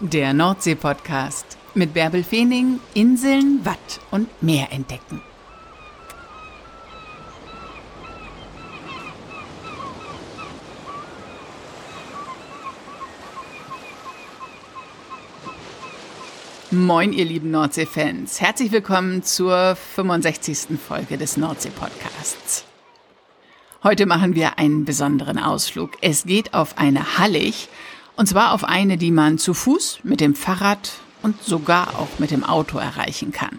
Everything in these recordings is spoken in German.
Der Nordsee-Podcast mit Bärbel Feening, Inseln, Watt und Meer entdecken. Moin, ihr lieben Nordsee-Fans. Herzlich willkommen zur 65. Folge des Nordsee-Podcasts. Heute machen wir einen besonderen Ausflug. Es geht auf eine Hallig, und zwar auf eine, die man zu Fuß, mit dem Fahrrad und sogar auch mit dem Auto erreichen kann.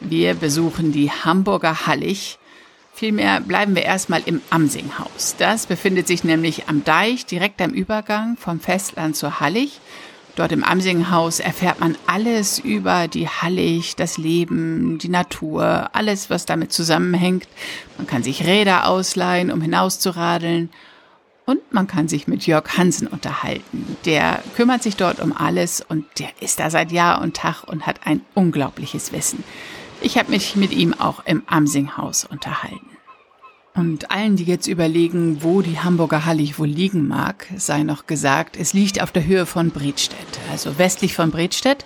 Wir besuchen die Hamburger Hallig. Vielmehr bleiben wir erstmal im Amsinghaus. Das befindet sich nämlich am Deich, direkt am Übergang vom Festland zur Hallig. Dort im Amsinghaus erfährt man alles über die Hallig, das Leben, die Natur, alles, was damit zusammenhängt. Man kann sich Räder ausleihen, um hinauszuradeln. Und man kann sich mit Jörg Hansen unterhalten. Der kümmert sich dort um alles und der ist da seit Jahr und Tag und hat ein unglaubliches Wissen. Ich habe mich mit ihm auch im Amsinghaus unterhalten. Und allen, die jetzt überlegen, wo die Hamburger Hallig wohl liegen mag, sei noch gesagt, es liegt auf der Höhe von Bredstedt, also westlich von Bredstedt.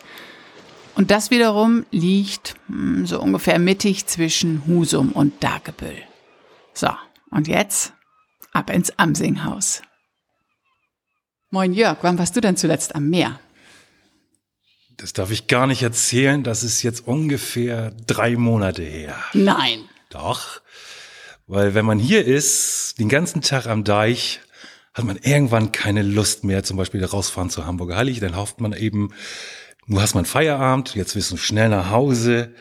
Und das wiederum liegt hm, so ungefähr mittig zwischen Husum und Dagebüll. So, und jetzt ab ins Amsinghaus. Moin Jörg, wann warst du denn zuletzt am Meer? Das darf ich gar nicht erzählen. Das ist jetzt ungefähr drei Monate her. Nein. Doch. Weil wenn man hier ist, den ganzen Tag am Deich, hat man irgendwann keine Lust mehr, zum Beispiel rausfahren zur Hamburger Hallig. Dann hofft man eben, du hast mal Feierabend, jetzt wirst du schnell nach Hause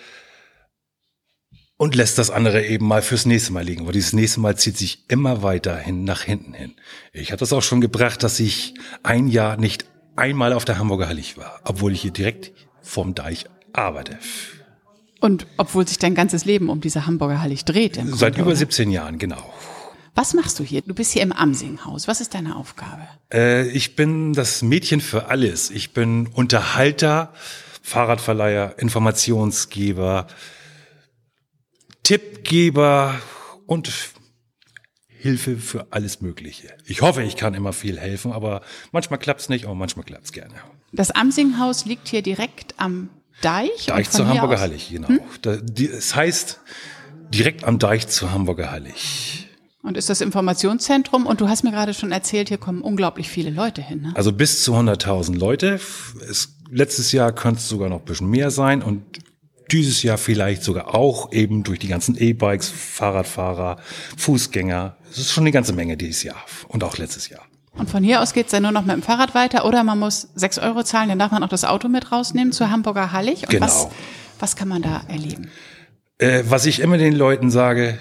und lässt das andere eben mal fürs nächste Mal liegen. Aber dieses nächste Mal zieht sich immer weiter hin, nach hinten hin. Ich hatte das auch schon gebracht, dass ich ein Jahr nicht einmal auf der Hamburger Hallig war, obwohl ich hier direkt vom Deich arbeite. Und obwohl sich dein ganzes Leben um diese Hamburger Hallig dreht. Seit Grunde, über oder? 17 Jahren, genau. Was machst du hier? Du bist hier im Amsinghaus. Was ist deine Aufgabe? Äh, ich bin das Mädchen für alles. Ich bin Unterhalter, Fahrradverleiher, Informationsgeber, Tippgeber und Hilfe für alles Mögliche. Ich hoffe, ich kann immer viel helfen, aber manchmal klappt's nicht, aber manchmal klappt's gerne. Das Amsinghaus liegt hier direkt am Deich. Deich zur Hamburger Hallig, genau. Hm? Es heißt direkt am Deich zur Hamburger Hallig. Und ist das Informationszentrum? Und du hast mir gerade schon erzählt, hier kommen unglaublich viele Leute hin. Ne? Also bis zu 100.000 Leute. Es, letztes Jahr könnte es sogar noch ein bisschen mehr sein. Und dieses Jahr vielleicht sogar auch eben durch die ganzen E-Bikes, Fahrradfahrer, Fußgänger. Es ist schon eine ganze Menge dieses Jahr und auch letztes Jahr. Und von hier aus geht's dann nur noch mit dem Fahrrad weiter oder man muss sechs Euro zahlen, dann darf man auch das Auto mit rausnehmen zur Hamburger Hallig. Und genau. Was, was kann man da erleben? Äh, was ich immer den Leuten sage,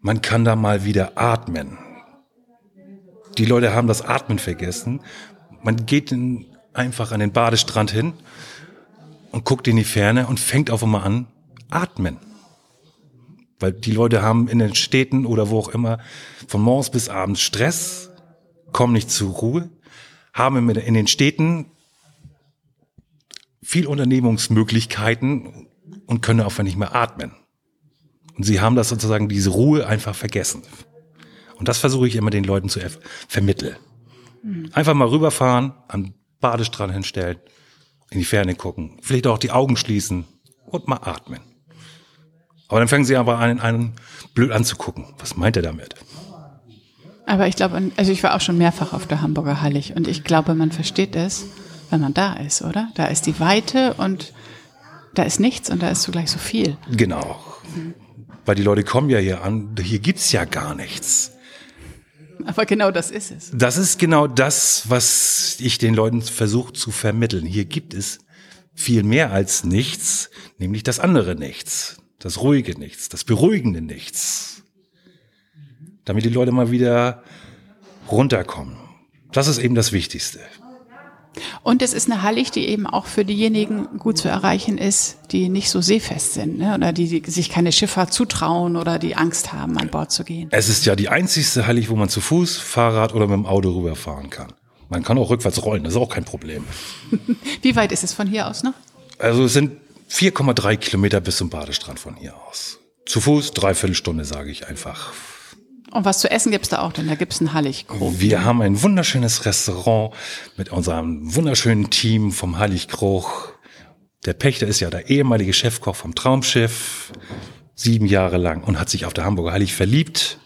man kann da mal wieder atmen. Die Leute haben das Atmen vergessen. Man geht einfach an den Badestrand hin und guckt in die Ferne und fängt auf einmal an, atmen. Weil die Leute haben in den Städten oder wo auch immer von morgens bis abends Stress, kommen nicht zur Ruhe, haben in den Städten viel Unternehmungsmöglichkeiten und können einfach nicht mehr atmen. Und sie haben das sozusagen, diese Ruhe einfach vergessen. Und das versuche ich immer den Leuten zu vermitteln. Einfach mal rüberfahren, am Badestrand hinstellen in die Ferne gucken, vielleicht auch die Augen schließen und mal atmen. Aber dann fangen sie aber an, einen blöd anzugucken. Was meint er damit? Aber ich glaube, also ich war auch schon mehrfach auf der Hamburger Hallig und ich glaube, man versteht es, wenn man da ist, oder? Da ist die Weite und da ist nichts und da ist zugleich so viel. Genau. Mhm. Weil die Leute kommen ja hier an, hier gibt's ja gar nichts. Aber genau das ist es. Das ist genau das, was ich den Leuten versuche zu vermitteln. Hier gibt es viel mehr als nichts, nämlich das andere Nichts, das ruhige Nichts, das beruhigende Nichts. Damit die Leute mal wieder runterkommen. Das ist eben das Wichtigste. Und es ist eine Hallig, die eben auch für diejenigen gut zu erreichen ist, die nicht so seefest sind ne? oder die, die sich keine Schifffahrt zutrauen oder die Angst haben, an Bord zu gehen. Es ist ja die einzigste Hallig, wo man zu Fuß, Fahrrad oder mit dem Auto rüberfahren kann. Man kann auch rückwärts rollen, das ist auch kein Problem. Wie weit ist es von hier aus noch? Also es sind 4,3 Kilometer bis zum Badestrand von hier aus. Zu Fuß, dreiviertel Stunde, sage ich einfach. Und was zu essen gibt's da auch, denn da gibt's einen Halligkrog. Wir haben ein wunderschönes Restaurant mit unserem wunderschönen Team vom Halligkrog. Der Pächter ist ja der ehemalige Chefkoch vom Traumschiff, sieben Jahre lang und hat sich auf der Hamburger Hallig verliebt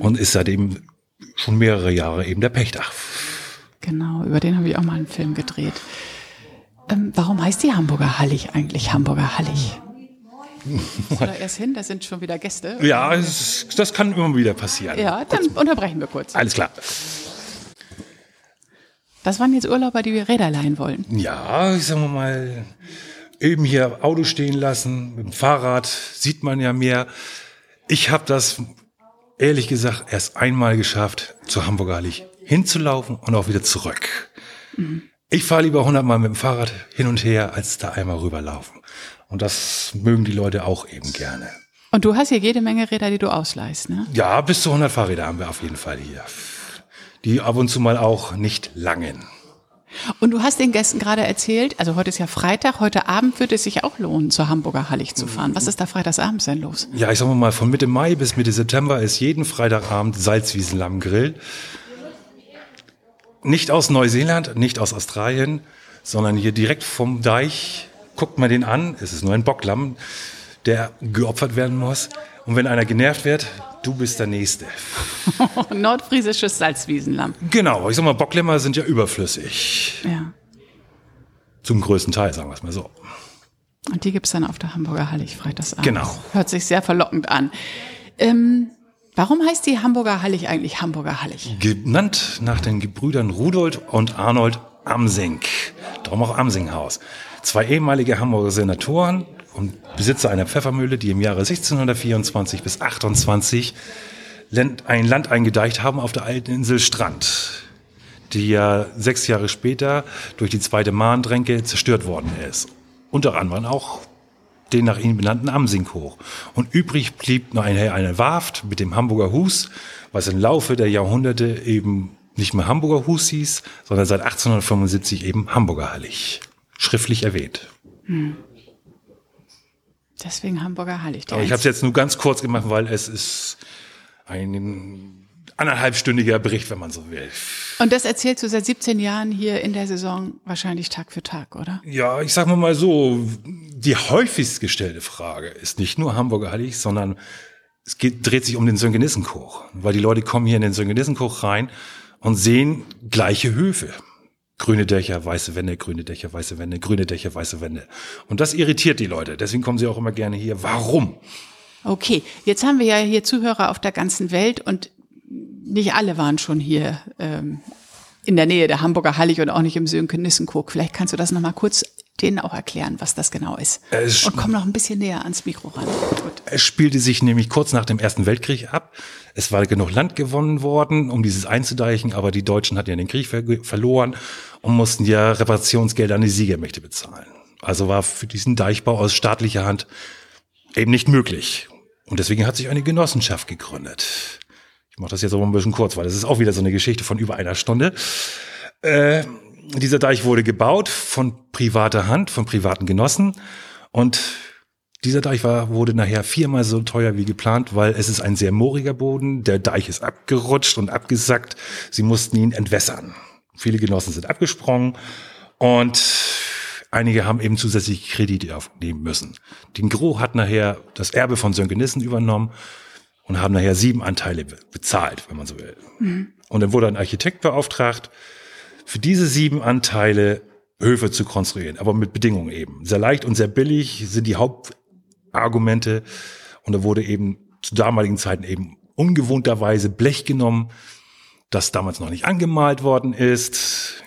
und ist seitdem schon mehrere Jahre eben der Pächter. Genau, über den habe ich auch mal einen Film gedreht. Ähm, warum heißt die Hamburger Hallig eigentlich Hamburger Hallig? Oder erst hin, da sind schon wieder Gäste. Ja, es, das kann immer wieder passieren. Ja, dann unterbrechen wir kurz. Alles klar. Das waren jetzt Urlauber, die wir Räder leihen wollen. Ja, ich sag mal, eben hier Auto stehen lassen, mit dem Fahrrad sieht man ja mehr. Ich habe das ehrlich gesagt erst einmal geschafft, zur Hamburger Hallig hinzulaufen und auch wieder zurück. Mhm. Ich fahre lieber hundertmal mit dem Fahrrad hin und her, als da einmal rüberlaufen. Und das mögen die Leute auch eben gerne. Und du hast hier jede Menge Räder, die du ausleihst, ne? Ja, bis zu 100 Fahrräder haben wir auf jeden Fall hier. Die ab und zu mal auch nicht langen. Und du hast den Gästen gerade erzählt, also heute ist ja Freitag, heute Abend würde es sich auch lohnen, zur Hamburger Hallig zu fahren. Was ist da freitagsabends denn los? Ja, ich sag mal, von Mitte Mai bis Mitte September ist jeden Freitagabend Salzwiesenlammgrill. Nicht aus Neuseeland, nicht aus Australien, sondern hier direkt vom Deich. Guckt man den an, es ist nur ein Bocklamm, der geopfert werden muss. Und wenn einer genervt wird, du bist der Nächste. Nordfriesisches Salzwiesenlamm. Genau, ich sag mal, Bocklämmer sind ja überflüssig. Ja. Zum größten Teil, sagen wir es mal so. Und die gibt's dann auf der Hamburger Hallig freitagsabends. Genau. Hört sich sehr verlockend an. Ähm, warum heißt die Hamburger Hallig eigentlich Hamburger Hallig? Genannt nach den Gebrüdern Rudolf und Arnold Amsing. Darum auch Amsinghaus. Zwei ehemalige Hamburger Senatoren und Besitzer einer Pfeffermühle, die im Jahre 1624 bis 28 ein Land eingedeicht haben auf der alten Insel Strand, die ja sechs Jahre später durch die zweite Mahndränke zerstört worden ist. Unter anderem auch den nach ihnen benannten Amsinghoch. Und übrig blieb noch eine, eine Warft mit dem Hamburger Hus, was im Laufe der Jahrhunderte eben nicht mehr Hamburger Hus hieß, sondern seit 1875 eben Hamburger Hallig. Schriftlich erwähnt. Hm. Deswegen Hamburger Hallig. Aber ich habe es jetzt nur ganz kurz gemacht, weil es ist ein anderthalbstündiger Bericht, wenn man so will. Und das erzählst du seit 17 Jahren hier in der Saison wahrscheinlich Tag für Tag, oder? Ja, ich sag mal so, die häufigst gestellte Frage ist nicht nur Hamburger Hallig, sondern es geht, dreht sich um den Söngenissenkoch. Weil die Leute kommen hier in den Söngenissenkoch rein und sehen gleiche Höfe. Grüne Dächer, weiße Wände, grüne Dächer, weiße Wände, grüne Dächer, weiße Wände. Und das irritiert die Leute. Deswegen kommen sie auch immer gerne hier. Warum? Okay, jetzt haben wir ja hier Zuhörer auf der ganzen Welt und nicht alle waren schon hier ähm, in der Nähe der Hamburger Hallig und auch nicht im Sönke-Nissenkurk. Vielleicht kannst du das nochmal kurz denen auch erklären, was das genau ist. Es und komm noch ein bisschen näher ans Mikro ran. Gut. Es spielte sich nämlich kurz nach dem Ersten Weltkrieg ab. Es war genug Land gewonnen worden, um dieses einzudeichen, aber die Deutschen hatten ja den Krieg ver verloren und mussten ja Reparationsgelder an die Siegermächte bezahlen. Also war für diesen Deichbau aus staatlicher Hand eben nicht möglich. Und deswegen hat sich eine Genossenschaft gegründet. Ich mache das jetzt aber ein bisschen kurz, weil das ist auch wieder so eine Geschichte von über einer Stunde. Äh, dieser Deich wurde gebaut von privater Hand, von privaten Genossen. Und dieser Deich war, wurde nachher viermal so teuer wie geplant, weil es ist ein sehr mooriger Boden. Der Deich ist abgerutscht und abgesackt. Sie mussten ihn entwässern. Viele Genossen sind abgesprungen und einige haben eben zusätzlich Kredite aufnehmen müssen. Den Gros hat nachher das Erbe von Sönke Nissen übernommen und haben nachher sieben Anteile bezahlt, wenn man so will. Mhm. Und dann wurde ein Architekt beauftragt, für diese sieben Anteile Höfe zu konstruieren, aber mit Bedingungen eben. Sehr leicht und sehr billig sind die Hauptargumente. Und da wurde eben zu damaligen Zeiten eben ungewohnterweise Blech genommen, das damals noch nicht angemalt worden ist.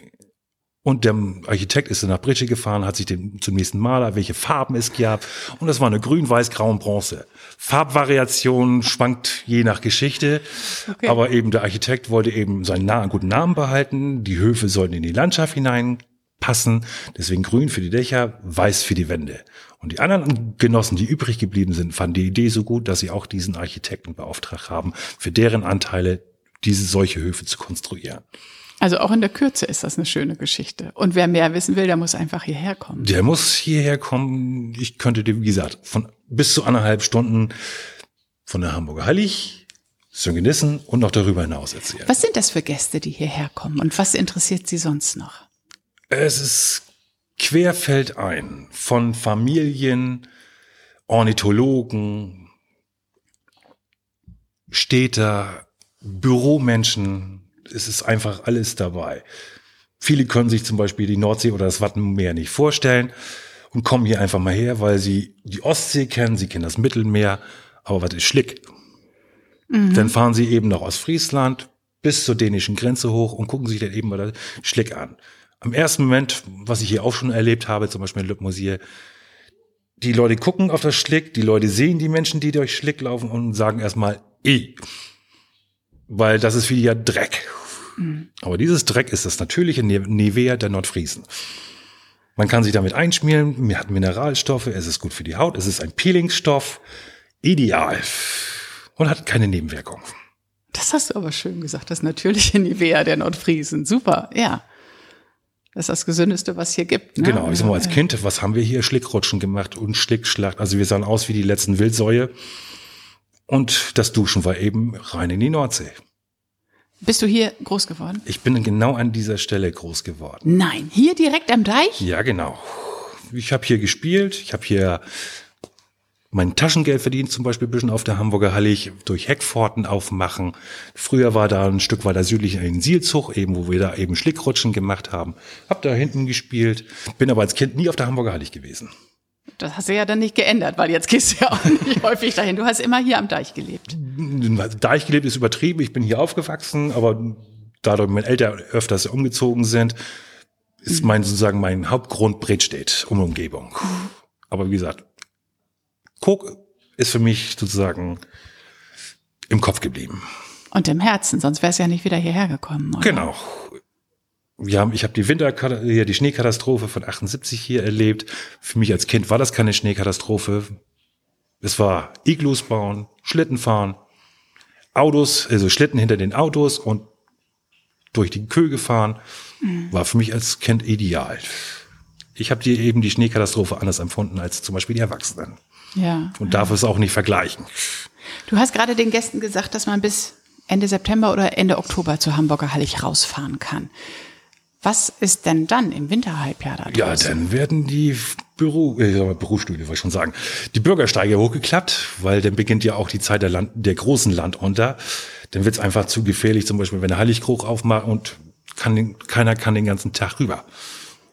Und der Architekt ist dann nach Britsche gefahren, hat sich den, zum nächsten Maler, welche Farben es gab. Und das war eine grün, weiß, grau und bronze. Farbvariation schwankt je nach Geschichte. Okay. Aber eben der Architekt wollte eben seinen Na guten Namen behalten. Die Höfe sollten in die Landschaft hineinpassen. Deswegen grün für die Dächer, weiß für die Wände. Und die anderen Genossen, die übrig geblieben sind, fanden die Idee so gut, dass sie auch diesen Architekten beauftragt haben, für deren Anteile diese solche Höfe zu konstruieren. Also auch in der Kürze ist das eine schöne Geschichte. Und wer mehr wissen will, der muss einfach hierher kommen. Der muss hierher kommen. Ich könnte dir, wie gesagt, von bis zu anderthalb Stunden von der Hamburger Hallig Söngenissen und noch darüber hinaus erzählen. Was sind das für Gäste, die hierher kommen und was interessiert Sie sonst noch? Es ist querfeldein von Familien, Ornithologen, Städter, Büromenschen. Es ist einfach alles dabei. Viele können sich zum Beispiel die Nordsee oder das Wattenmeer nicht vorstellen und kommen hier einfach mal her, weil sie die Ostsee kennen, sie kennen das Mittelmeer. Aber was ist Schlick? Mhm. Dann fahren sie eben nach Ostfriesland bis zur dänischen Grenze hoch und gucken sich dann eben mal Schlick an. Am ersten Moment, was ich hier auch schon erlebt habe, zum Beispiel in Le die Leute gucken auf das Schlick, die Leute sehen die Menschen, die durch Schlick laufen und sagen erstmal eh. Weil das ist wie ja Dreck. Mhm. Aber dieses Dreck ist das natürliche Nivea der Nordfriesen. Man kann sich damit einschmieren, hat Mineralstoffe, es ist gut für die Haut, es ist ein Peelingsstoff. Ideal. Und hat keine Nebenwirkung. Das hast du aber schön gesagt, das natürliche Nivea der Nordfriesen. Super, ja. Das ist das Gesündeste, was hier gibt. Ne? Genau, ich sag mal, als Kind, was haben wir hier? Schlickrutschen gemacht und Schlickschlacht. Also wir sahen aus wie die letzten Wildsäue. Und das Duschen war eben rein in die Nordsee. Bist du hier groß geworden? Ich bin genau an dieser Stelle groß geworden. Nein, hier direkt am Deich? Ja, genau. Ich habe hier gespielt, ich habe hier mein Taschengeld verdient, zum Beispiel ein bisschen auf der Hamburger Hallig, durch Heckpforten aufmachen. Früher war da ein Stück weiter südlich ein Sielzug, eben, wo wir da eben Schlickrutschen gemacht haben. Hab da hinten gespielt, bin aber als Kind nie auf der Hamburger Hallig gewesen. Das hast du ja dann nicht geändert, weil jetzt gehst du ja auch nicht häufig dahin. Du hast immer hier am Deich gelebt. Deich gelebt ist übertrieben. Ich bin hier aufgewachsen, aber dadurch meine Eltern öfters umgezogen sind, ist mein sozusagen mein Hauptgrund Bredstedt um Umgebung. Aber wie gesagt, Coke ist für mich sozusagen im Kopf geblieben. Und im Herzen, sonst wäre es ja nicht wieder hierher gekommen. Oder? Genau. Wir haben, ich habe die Winter, hier die Schneekatastrophe von 78 hier erlebt. Für mich als Kind war das keine Schneekatastrophe. Es war Iglus bauen, Schlitten fahren, Autos, also Schlitten hinter den Autos und durch die Köhe fahren. Mhm. War für mich als Kind ideal. Ich habe die eben die Schneekatastrophe anders empfunden als zum Beispiel die Erwachsenen. Ja. Und darf es auch nicht vergleichen. Du hast gerade den Gästen gesagt, dass man bis Ende September oder Ende Oktober zur Hamburger Hallig rausfahren kann. Was ist denn dann im Winterhalbjahr da Ja, dann werden die Büro, äh, Berufsstühle, wollte ich schon sagen, die Bürgersteige hochgeklappt, weil dann beginnt ja auch die Zeit der, Land, der großen Landunter. Dann wird's einfach zu gefährlich, zum Beispiel, wenn der Heiligkruch aufmacht und kann keiner kann den ganzen Tag rüber.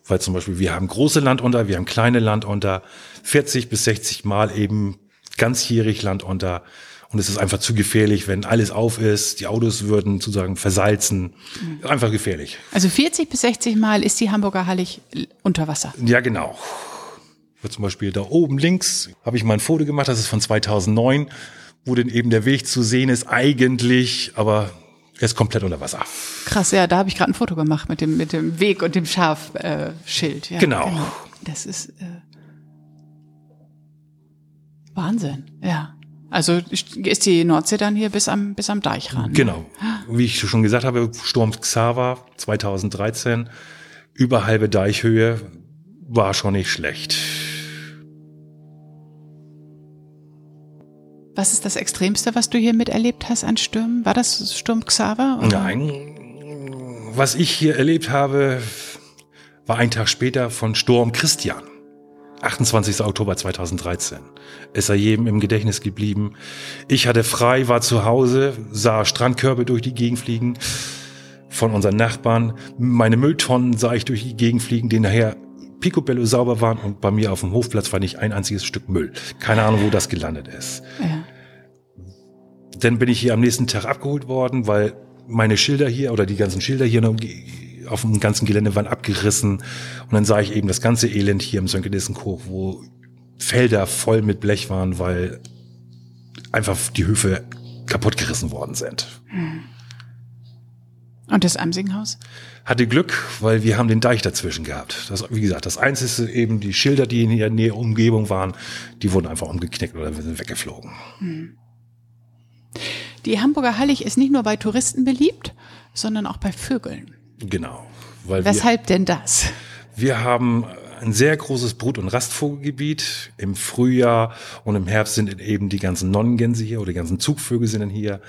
Weil zum Beispiel wir haben große Landunter, wir haben kleine Landunter, 40 bis 60 Mal eben ganzjährig Landunter. Und es ist einfach zu gefährlich, wenn alles auf ist, die Autos würden sozusagen versalzen. Mhm. Einfach gefährlich. Also 40 bis 60 Mal ist die Hamburger Hallig unter Wasser. Ja, genau. Zum Beispiel da oben links habe ich mal ein Foto gemacht, das ist von 2009, wo denn eben der Weg zu sehen ist eigentlich, aber er ist komplett unter Wasser. Krass, ja, da habe ich gerade ein Foto gemacht mit dem, mit dem Weg und dem Schafschild. Äh, ja, genau. genau. Das ist äh, Wahnsinn, ja. Also ist die Nordsee dann hier bis am, bis am Deich ran? Genau. Wie ich schon gesagt habe, Sturm Xaver 2013, über halbe Deichhöhe, war schon nicht schlecht. Was ist das Extremste, was du hier miterlebt hast an Stürmen? War das Sturm Xaver? Oder? Nein. Was ich hier erlebt habe, war ein Tag später von Sturm Christian. 28. Oktober 2013. Ist er jedem im Gedächtnis geblieben. Ich hatte frei, war zu Hause, sah Strandkörbe durch die Gegend fliegen von unseren Nachbarn. Meine Mülltonnen sah ich durch die Gegend fliegen, die nachher picobello sauber waren und bei mir auf dem Hofplatz war nicht ein einziges Stück Müll. Keine Ahnung, wo das gelandet ist. Ja. Dann bin ich hier am nächsten Tag abgeholt worden, weil meine Schilder hier oder die ganzen Schilder hier auf dem ganzen Gelände waren abgerissen. Und dann sah ich eben das ganze Elend hier im Sönkenissenkoch, wo Felder voll mit Blech waren, weil einfach die Höfe kaputt gerissen worden sind. Hm. Und das Amsinghaus? Hatte Glück, weil wir haben den Deich dazwischen gehabt. Das, wie gesagt, das Einzige eben die Schilder, die in der Nähe Umgebung waren, die wurden einfach umgeknickt oder sind weggeflogen. Hm. Die Hamburger Hallig ist nicht nur bei Touristen beliebt, sondern auch bei Vögeln. Genau. Weshalb wir, denn das? Wir haben ein sehr großes Brut- und Rastvogelgebiet. Im Frühjahr und im Herbst sind eben die ganzen Nonnengänse hier oder die ganzen Zugvögel sind dann hier.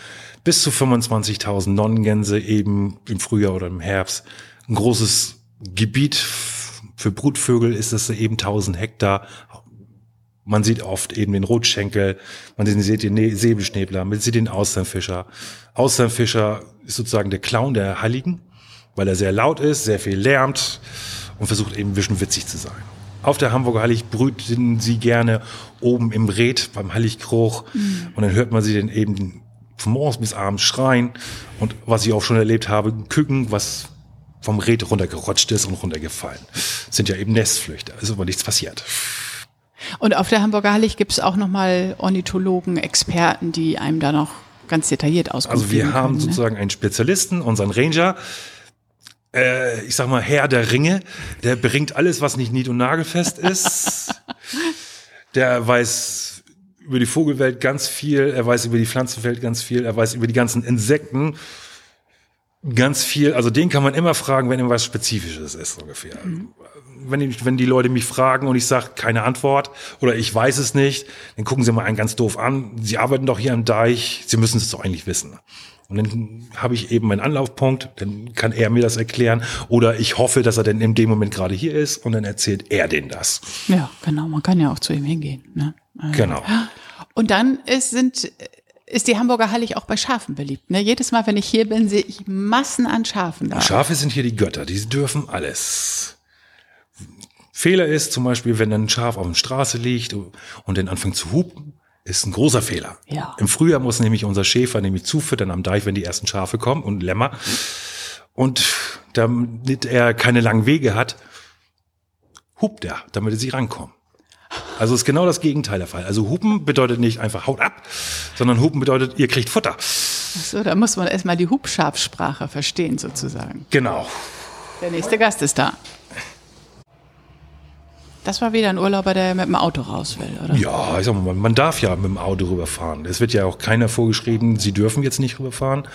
Bis zu 25.000 Nonnengänse eben im Frühjahr oder im Herbst. Ein großes Gebiet für Brutvögel ist es eben 1000 Hektar. Man sieht oft eben den Rotschenkel, man sieht den Säbelschnäbler, man sieht den Austernfischer. Austernfischer ist sozusagen der Clown der Heiligen, weil er sehr laut ist, sehr viel lärmt und versucht eben ein bisschen witzig zu sein. Auf der Hamburger Hallig brüten sie gerne oben im Red beim Halligkroch mhm. und dann hört man sie dann eben von morgens bis abends schreien und was ich auch schon erlebt habe, Küken, was vom Red runtergerutscht ist und runtergefallen. sind ja eben Nestflüchter, also aber nichts passiert. Und auf der Hamburger Hallig gibt es auch nochmal Ornithologen, Experten, die einem da noch ganz detailliert auskunft Also wir haben können, ne? sozusagen ne? einen Spezialisten, unseren Ranger, äh, ich sag mal Herr der Ringe, der bringt alles, was nicht nied- und nagelfest ist. der weiß über die Vogelwelt ganz viel, er weiß über die Pflanzenwelt ganz viel, er weiß über die ganzen Insekten ganz viel. Also den kann man immer fragen, wenn irgendwas Spezifisches ist ungefähr. Mhm. Wenn, ich, wenn die Leute mich fragen und ich sage keine Antwort oder ich weiß es nicht, dann gucken sie mal einen ganz doof an. Sie arbeiten doch hier am Deich, sie müssen es doch eigentlich wissen. Und dann habe ich eben meinen Anlaufpunkt, dann kann er mir das erklären. Oder ich hoffe, dass er denn in dem Moment gerade hier ist und dann erzählt er denen das. Ja, genau. Man kann ja auch zu ihm hingehen. Ne? Also, genau. Und dann ist, sind, ist die Hamburger Hallig auch bei Schafen beliebt. Ne? Jedes Mal, wenn ich hier bin, sehe ich Massen an Schafen da. Schafe sind hier die Götter, die dürfen alles. Fehler ist zum Beispiel, wenn ein Schaf auf der Straße liegt und dann anfängt zu hupen, ist ein großer Fehler. Ja. Im Frühjahr muss nämlich unser Schäfer nämlich zufüttern am Deich, wenn die ersten Schafe kommen und Lämmer. Und damit er keine langen Wege hat, hupt er, damit er sie rankommen. Also ist genau das Gegenteil der Fall. Also hupen bedeutet nicht einfach haut ab, sondern hupen bedeutet, ihr kriegt Futter. Ach so, da muss man erstmal die Hubschafsprache verstehen sozusagen. Genau. Der nächste Gast ist da. Das war wieder ein Urlauber, der mit dem Auto raus will, oder? Ja, ich sag mal, man darf ja mit dem Auto rüberfahren. Es wird ja auch keiner vorgeschrieben, Sie dürfen jetzt nicht rüberfahren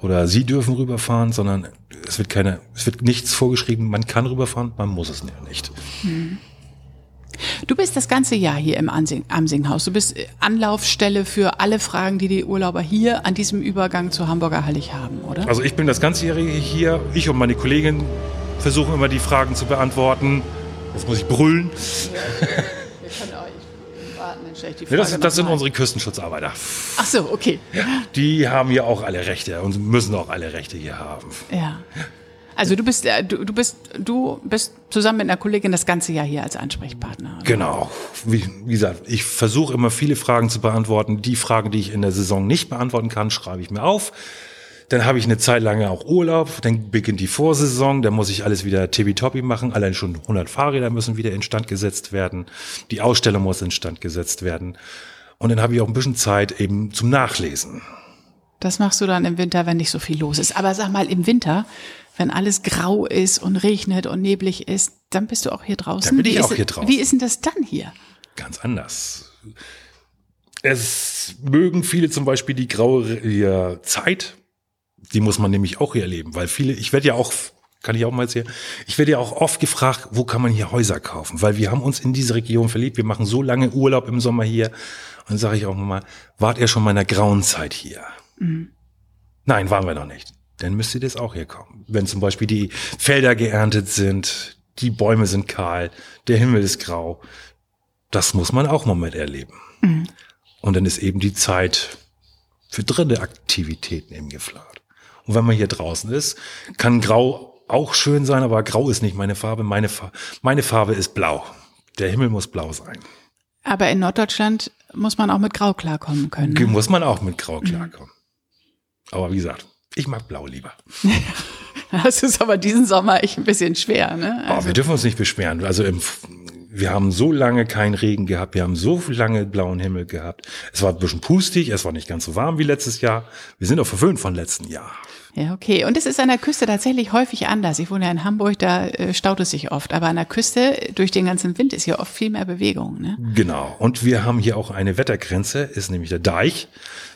oder Sie dürfen rüberfahren, sondern es wird keine, es wird nichts vorgeschrieben, man kann rüberfahren, man muss es nicht. Hm. Du bist das ganze Jahr hier im Amsinghaus. Du bist Anlaufstelle für alle Fragen, die die Urlauber hier an diesem Übergang zur Hamburger Hallig haben, oder? Also ich bin das ganze Jahr hier. Ich und meine Kollegin versuchen immer die Fragen zu beantworten. Jetzt muss ich brüllen. Ja, wir können auch Frage. das, das sind unsere Küstenschutzarbeiter. Ach so, okay. Ja, die haben ja auch alle Rechte und müssen auch alle Rechte hier haben. Ja. Also du bist, äh, du, du bist, du bist zusammen mit einer Kollegin das ganze Jahr hier als Ansprechpartner. Oder? Genau. Wie, wie gesagt, ich versuche immer viele Fragen zu beantworten. Die Fragen, die ich in der Saison nicht beantworten kann, schreibe ich mir auf. Dann habe ich eine Zeit lang auch Urlaub, dann beginnt die Vorsaison, dann muss ich alles wieder tippitoppi machen. Allein schon 100 Fahrräder müssen wieder instand gesetzt werden. Die Ausstellung muss instand gesetzt werden. Und dann habe ich auch ein bisschen Zeit eben zum Nachlesen. Das machst du dann im Winter, wenn nicht so viel los ist. Aber sag mal, im Winter, wenn alles grau ist und regnet und neblig ist, dann bist du auch hier draußen. Dann bin ich wie auch ist, hier draußen. Wie ist denn das dann hier? Ganz anders. Es mögen viele zum Beispiel die graue Zeit, die muss man nämlich auch hier erleben, weil viele, ich werde ja auch, kann ich auch mal erzählen, ich werde ja auch oft gefragt, wo kann man hier Häuser kaufen, weil wir haben uns in diese Region verliebt, wir machen so lange Urlaub im Sommer hier und dann sage ich auch nochmal, wart ihr schon mal in der grauen Zeit hier? Mhm. Nein, waren wir noch nicht. Dann müsst ihr das auch hier kommen. Wenn zum Beispiel die Felder geerntet sind, die Bäume sind kahl, der Himmel ist grau. Das muss man auch mal mit erleben. Mhm. Und dann ist eben die Zeit für dritte Aktivitäten eben gefragt. Und wenn man hier draußen ist, kann Grau auch schön sein, aber Grau ist nicht meine Farbe. Meine, Fa meine Farbe ist Blau. Der Himmel muss blau sein. Aber in Norddeutschland muss man auch mit Grau klarkommen können. Ne? Muss man auch mit Grau klarkommen. Mhm. Aber wie gesagt, ich mag Blau lieber. das ist aber diesen Sommer echt ein bisschen schwer. Ne? Also. Oh, wir dürfen uns nicht beschweren. Also im, wir haben so lange keinen Regen gehabt, wir haben so lange blauen Himmel gehabt. Es war ein bisschen pustig, es war nicht ganz so warm wie letztes Jahr. Wir sind auch verwöhnt von letzten Jahr. Ja, okay. Und es ist an der Küste tatsächlich häufig anders. Ich wohne ja in Hamburg, da äh, staut es sich oft. Aber an der Küste, durch den ganzen Wind, ist ja oft viel mehr Bewegung. Ne? Genau. Und wir haben hier auch eine Wettergrenze, ist nämlich der Deich.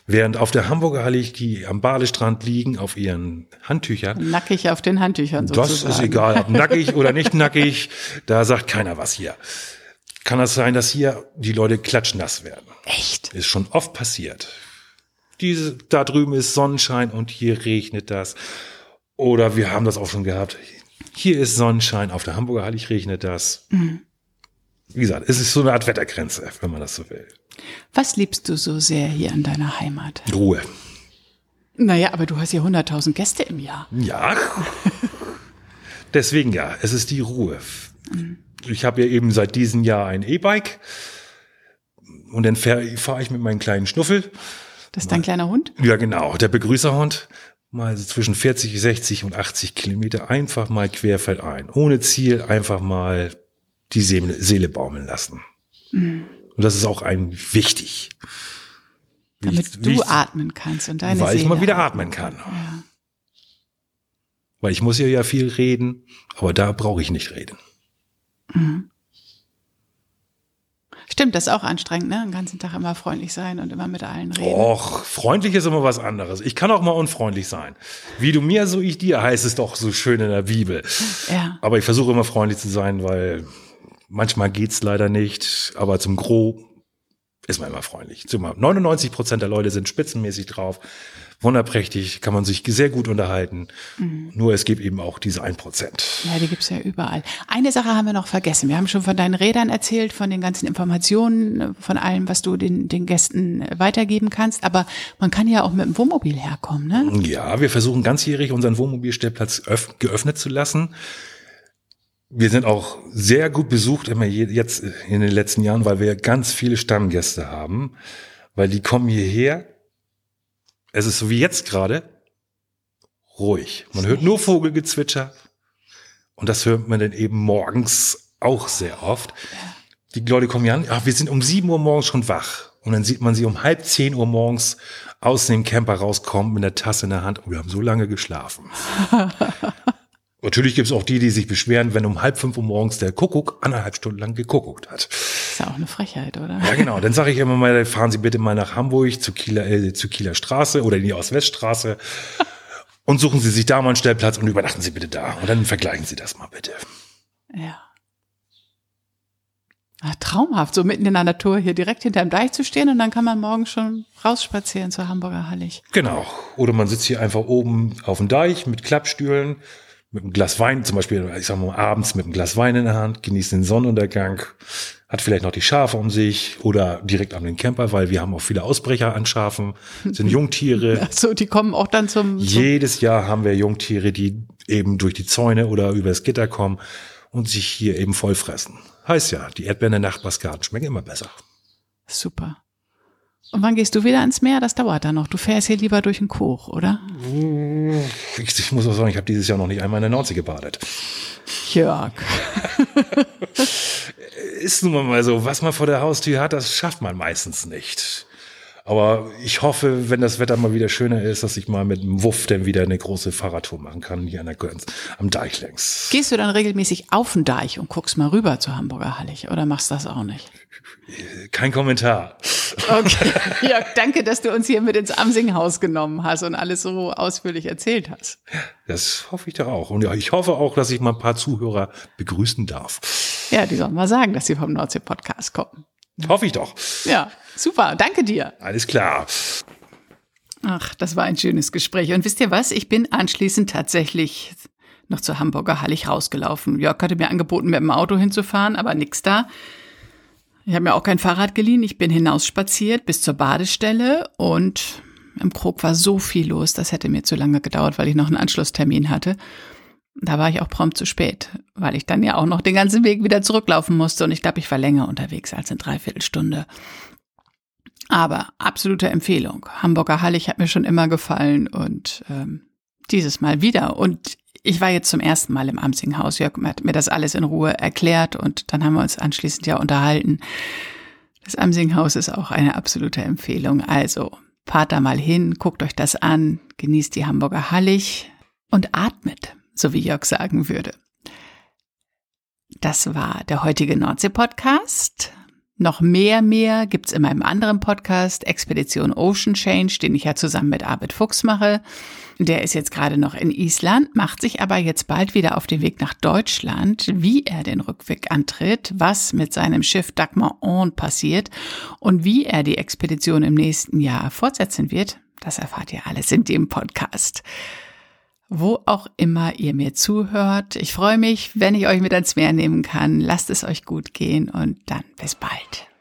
Während auf der Hamburger Halle die am Badestrand liegen, auf ihren Handtüchern. Nackig auf den Handtüchern sozusagen. Das ist egal, ob nackig oder nicht nackig. Da sagt keiner was hier. Kann das sein, dass hier die Leute klatschnass werden? Echt? Ist schon oft passiert. Diese, da drüben ist Sonnenschein und hier regnet das. Oder wir haben das auch schon gehabt. Hier ist Sonnenschein, auf der Hamburger Halle regnet das. Mhm. Wie gesagt, es ist so eine Art Wettergrenze, wenn man das so will. Was liebst du so sehr hier in deiner Heimat? Ruhe. Naja, aber du hast hier 100.000 Gäste im Jahr. Ja. Deswegen ja, es ist die Ruhe. Mhm. Ich habe ja eben seit diesem Jahr ein E-Bike und dann fahre fahr ich mit meinem kleinen Schnuffel das ist dein kleiner Hund? Ja, genau. Der Begrüßerhund. Mal so zwischen 40, 60 und 80 Kilometer einfach mal querfeldein. Ohne Ziel einfach mal die Seele, Seele baumeln lassen. Mhm. Und das ist auch ein wichtig. Damit ich, du ich, atmen kannst und deine Weil Seele ich mal wieder atmen kann. Ja. Weil ich muss ja ja viel reden, aber da brauche ich nicht reden. Mhm. Stimmt, das ist auch anstrengend, ne? Den ganzen Tag immer freundlich sein und immer mit allen reden. Och, freundlich ist immer was anderes. Ich kann auch mal unfreundlich sein. Wie du mir, so ich dir, heißt es doch so schön in der Bibel. Ja. Aber ich versuche immer freundlich zu sein, weil manchmal geht's leider nicht. Aber zum Gro ist man immer freundlich. 99 Prozent der Leute sind spitzenmäßig drauf wunderprächtig, kann man sich sehr gut unterhalten. Mhm. Nur es gibt eben auch diese ein Prozent. Ja, die gibt's ja überall. Eine Sache haben wir noch vergessen. Wir haben schon von deinen Rädern erzählt, von den ganzen Informationen, von allem, was du den, den Gästen weitergeben kannst. Aber man kann ja auch mit dem Wohnmobil herkommen, ne? Ja, wir versuchen ganzjährig unseren Wohnmobilstellplatz geöffnet zu lassen. Wir sind auch sehr gut besucht, immer jetzt in den letzten Jahren, weil wir ganz viele Stammgäste haben, weil die kommen hierher, es ist so wie jetzt gerade ruhig. Man hört nur Vogelgezwitscher. Und das hört man dann eben morgens auch sehr oft. Die Leute kommen ja an, ach, wir sind um sieben Uhr morgens schon wach. Und dann sieht man sie um halb zehn Uhr morgens aus dem Camper rauskommen mit einer Tasse in der Hand. Und wir haben so lange geschlafen. Natürlich gibt es auch die, die sich beschweren, wenn um halb fünf Uhr morgens der Kuckuck anderthalb Stunden lang gekuckuckt hat. Ist ja auch eine Frechheit, oder? Ja, genau. Dann sage ich immer mal, fahren Sie bitte mal nach Hamburg zur Kieler, äh, zur Kieler Straße oder in die Ost-West-Straße und suchen Sie sich da mal einen Stellplatz und übernachten Sie bitte da. Und dann vergleichen Sie das mal bitte. Ja. Ach, traumhaft, so mitten in der Natur hier direkt hinterm Deich zu stehen und dann kann man morgen schon rausspazieren zur Hamburger Hallig. Genau. Oder man sitzt hier einfach oben auf dem Deich mit Klappstühlen mit einem Glas Wein, zum Beispiel, ich sag mal, abends mit einem Glas Wein in der Hand, genießt den Sonnenuntergang, hat vielleicht noch die Schafe um sich oder direkt an den Camper, weil wir haben auch viele Ausbrecher an Schafen, sind Jungtiere. Ach so, die kommen auch dann zum, zum Jedes Jahr haben wir Jungtiere, die eben durch die Zäune oder übers Gitter kommen und sich hier eben vollfressen. Heißt ja, die Erdbeeren der Nachbarsgarten schmecken immer besser. Super. Und wann gehst du wieder ins Meer? Das dauert dann noch. Du fährst hier lieber durch den Koch, oder? Ich, ich muss auch sagen, ich habe dieses Jahr noch nicht einmal in der Nordsee gebadet. Jörg. Ist nun mal so, was man vor der Haustür hat, das schafft man meistens nicht. Aber ich hoffe, wenn das Wetter mal wieder schöner ist, dass ich mal mit dem Wuff dann wieder eine große Fahrradtour machen kann, hier an der Gönz, am Deich längs. Gehst du dann regelmäßig auf den Deich und guckst mal rüber zur Hamburger Hallig oder machst das auch nicht? Kein Kommentar. Okay. Ja, danke, dass du uns hier mit ins Amsinghaus genommen hast und alles so ausführlich erzählt hast. Das hoffe ich doch auch. Und ich hoffe auch, dass ich mal ein paar Zuhörer begrüßen darf. Ja, die sollen mal sagen, dass sie vom Nordsee-Podcast kommen. Hoffe ich doch. Ja, super. Danke dir. Alles klar. Ach, das war ein schönes Gespräch. Und wisst ihr was? Ich bin anschließend tatsächlich noch zur Hamburger Hallig rausgelaufen. Jörg hatte mir angeboten, mit dem Auto hinzufahren, aber nix da. Ich habe mir auch kein Fahrrad geliehen. Ich bin hinausspaziert bis zur Badestelle und im Krog war so viel los, das hätte mir zu lange gedauert, weil ich noch einen Anschlusstermin hatte. Da war ich auch prompt zu spät, weil ich dann ja auch noch den ganzen Weg wieder zurücklaufen musste und ich glaube, ich war länger unterwegs als eine Dreiviertelstunde. Aber absolute Empfehlung. Hamburger Hallig hat mir schon immer gefallen und ähm, dieses Mal wieder. Und ich war jetzt zum ersten Mal im Amsinghaus. Jörg hat mir das alles in Ruhe erklärt und dann haben wir uns anschließend ja unterhalten. Das Amsinghaus ist auch eine absolute Empfehlung. Also fahrt da mal hin, guckt euch das an, genießt die Hamburger Hallig und atmet, so wie Jörg sagen würde. Das war der heutige Nordsee-Podcast. Noch mehr, mehr gibt's in meinem anderen Podcast, Expedition Ocean Change, den ich ja zusammen mit Arvid Fuchs mache. Der ist jetzt gerade noch in Island, macht sich aber jetzt bald wieder auf den Weg nach Deutschland, wie er den Rückweg antritt, was mit seinem Schiff Dagmar On passiert und wie er die Expedition im nächsten Jahr fortsetzen wird. Das erfahrt ihr alles in dem Podcast wo auch immer ihr mir zuhört. Ich freue mich, wenn ich euch mit ans Meer nehmen kann. Lasst es euch gut gehen und dann bis bald.